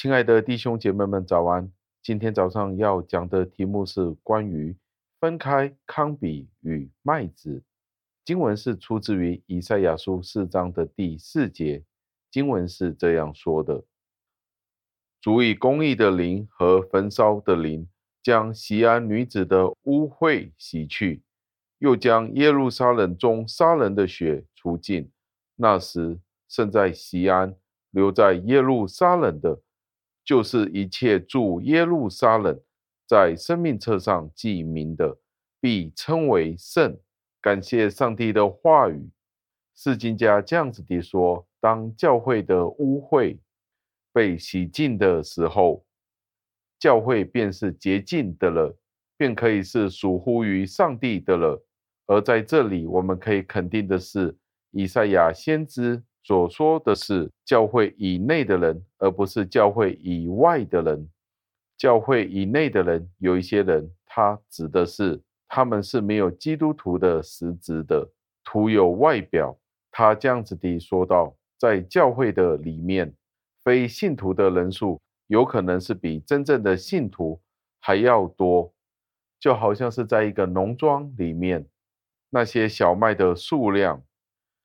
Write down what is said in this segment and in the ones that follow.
亲爱的弟兄姐妹们，早安！今天早上要讲的题目是关于分开糠比与麦子。经文是出自于以赛亚书四章的第四节。经文是这样说的：“主以公义的灵和焚烧的灵，将锡安女子的污秽洗去，又将耶路撒冷中杀人的血除尽。那时，剩在锡安、留在耶路撒冷的。”就是一切住耶路撒冷，在生命册上记名的，必称为圣。感谢上帝的话语。释经家这样子地说：当教会的污秽被洗净的时候，教会便是洁净的了，便可以是属乎于上帝的了。而在这里，我们可以肯定的是，以赛亚先知。所说的是教会以内的人，而不是教会以外的人。教会以内的人，有一些人，他指的是他们是没有基督徒的实质的，徒有外表。他这样子的说道，在教会的里面，非信徒的人数有可能是比真正的信徒还要多，就好像是在一个农庄里面，那些小麦的数量。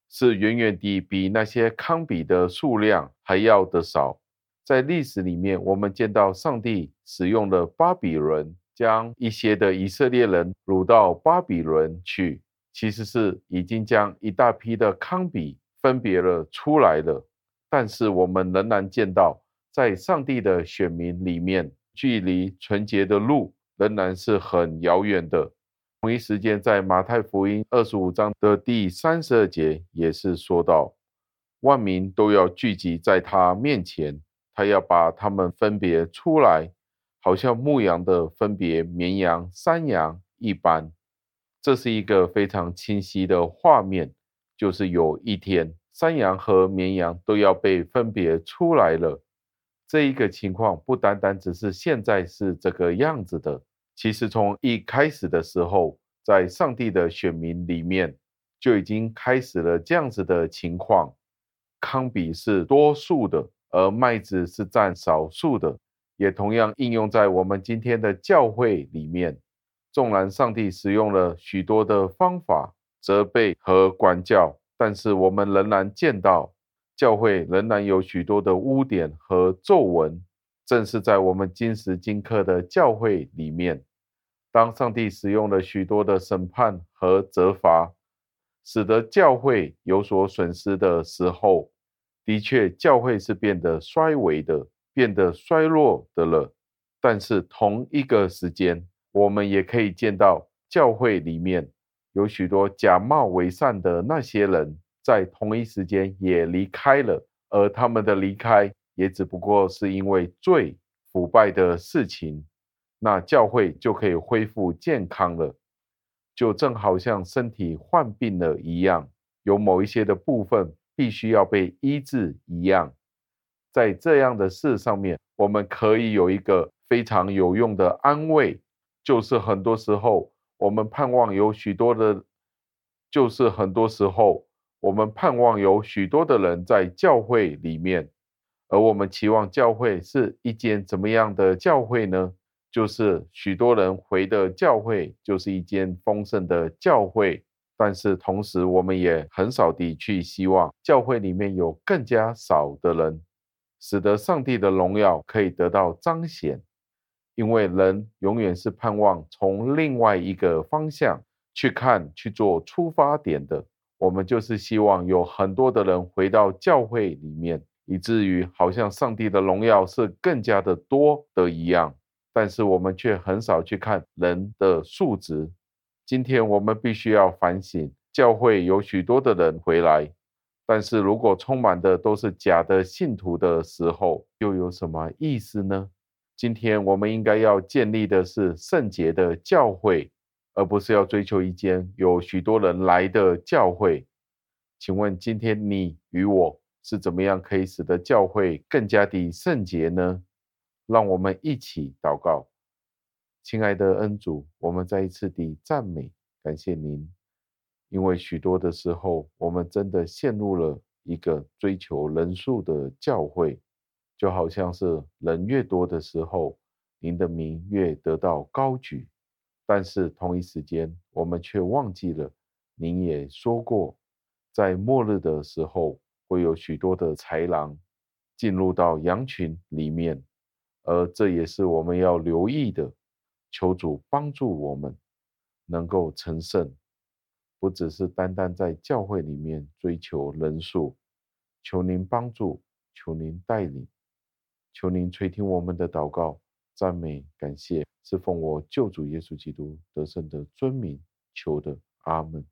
是远远地比那些康比的数量还要的少。在历史里面，我们见到上帝使用了巴比伦，将一些的以色列人掳到巴比伦去，其实是已经将一大批的康比分别了出来了。但是我们仍然见到，在上帝的选民里面，距离纯洁的路仍然是很遥远的。同一时间，在马太福音二十五章的第三十二节，也是说到，万民都要聚集在他面前，他要把他们分别出来，好像牧羊的分别绵羊、山羊一般。这是一个非常清晰的画面，就是有一天，山羊和绵羊都要被分别出来了。这一个情况不单单只是现在是这个样子的。其实从一开始的时候，在上帝的选民里面，就已经开始了这样子的情况。康比是多数的，而麦子是占少数的，也同样应用在我们今天的教会里面。纵然上帝使用了许多的方法责备和管教，但是我们仍然见到教会仍然有许多的污点和皱纹。正是在我们今时今刻的教会里面，当上帝使用了许多的审判和责罚，使得教会有所损失的时候，的确，教会是变得衰微的，变得衰弱的了。但是同一个时间，我们也可以见到教会里面有许多假冒伪善的那些人，在同一时间也离开了，而他们的离开。也只不过是因为罪腐败的事情，那教会就可以恢复健康了，就正好像身体患病了一样，有某一些的部分必须要被医治一样。在这样的事上面，我们可以有一个非常有用的安慰，就是很多时候我们盼望有许多的，就是很多时候我们盼望有许多的人在教会里面。而我们期望教会是一间怎么样的教会呢？就是许多人回的教会，就是一间丰盛的教会。但是同时，我们也很少地去希望教会里面有更加少的人，使得上帝的荣耀可以得到彰显。因为人永远是盼望从另外一个方向去看，去做出发点的。我们就是希望有很多的人回到教会里面。以至于好像上帝的荣耀是更加的多的一样，但是我们却很少去看人的数值。今天我们必须要反省，教会有许多的人回来，但是如果充满的都是假的信徒的时候，又有什么意思呢？今天我们应该要建立的是圣洁的教会，而不是要追求一间有许多人来的教会。请问今天你与我，是怎么样可以使得教会更加的圣洁呢？让我们一起祷告，亲爱的恩主，我们再一次的赞美感谢您，因为许多的时候，我们真的陷入了一个追求人数的教会，就好像是人越多的时候，您的名越得到高举。但是同一时间，我们却忘记了，您也说过，在末日的时候，会有许多的豺狼进入到羊群里面，而这也是我们要留意的。求主帮助我们，能够成圣，不只是单单在教会里面追求人数。求您帮助，求您带领，求您垂听我们的祷告。赞美感谢，是奉我救主耶稣基督得胜的尊名求的，阿门。